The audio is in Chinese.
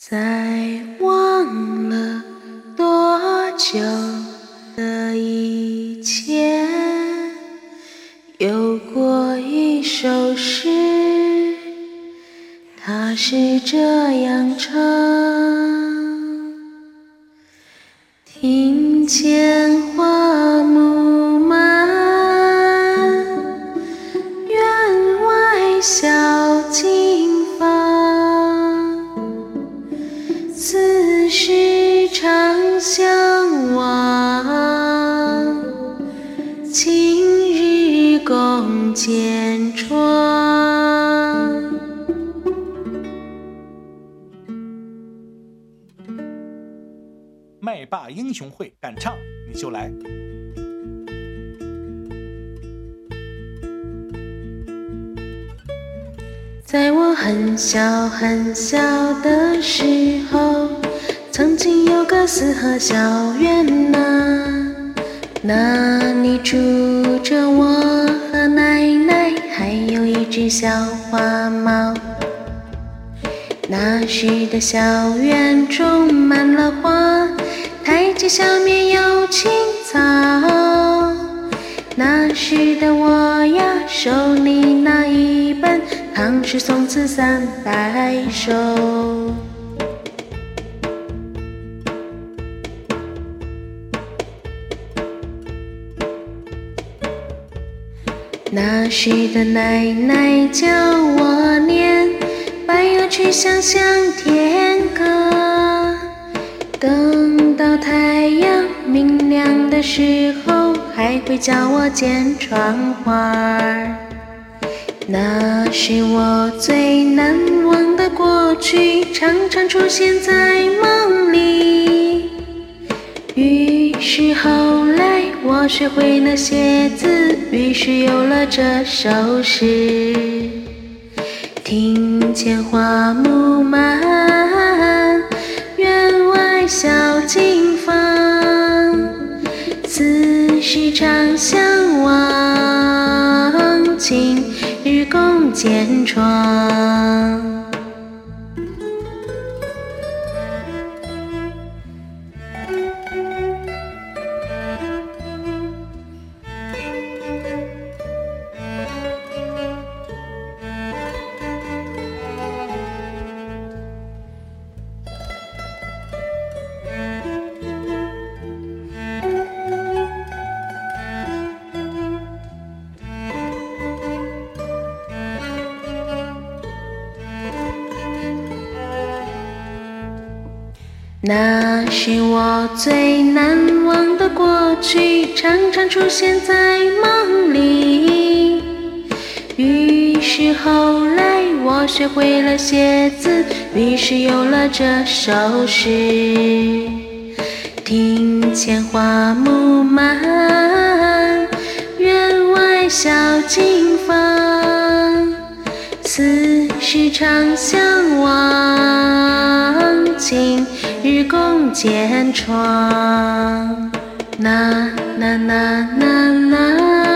在忘了多久的以前，有过一首诗，它是这样唱：庭前花木满，院外小窗。麦霸英雄会，敢唱你就来。在我很小很小的时候，曾经有个四合小院呐、那里住着我，小花猫。那时的校园种满了花，台阶下面有青草。那时的我呀，手里拿一本《唐诗宋词三百首》。那时的奶奶教我念《白鹅曲项向天歌》，等到太阳明亮的时候，还会教我剪窗花。那是我最难忘的过去，常常出现在梦我学会了写字，于是有了这首诗。庭前花木满，院外小径芳。此时常相望，今日共剪窗。那是我最难忘的过去，常常出现在梦里。于是后来我学会了写字，于是有了这首诗。庭前花木满，院外小径芳。此时常相望，今日共剪窗。呐呐呐呐呐。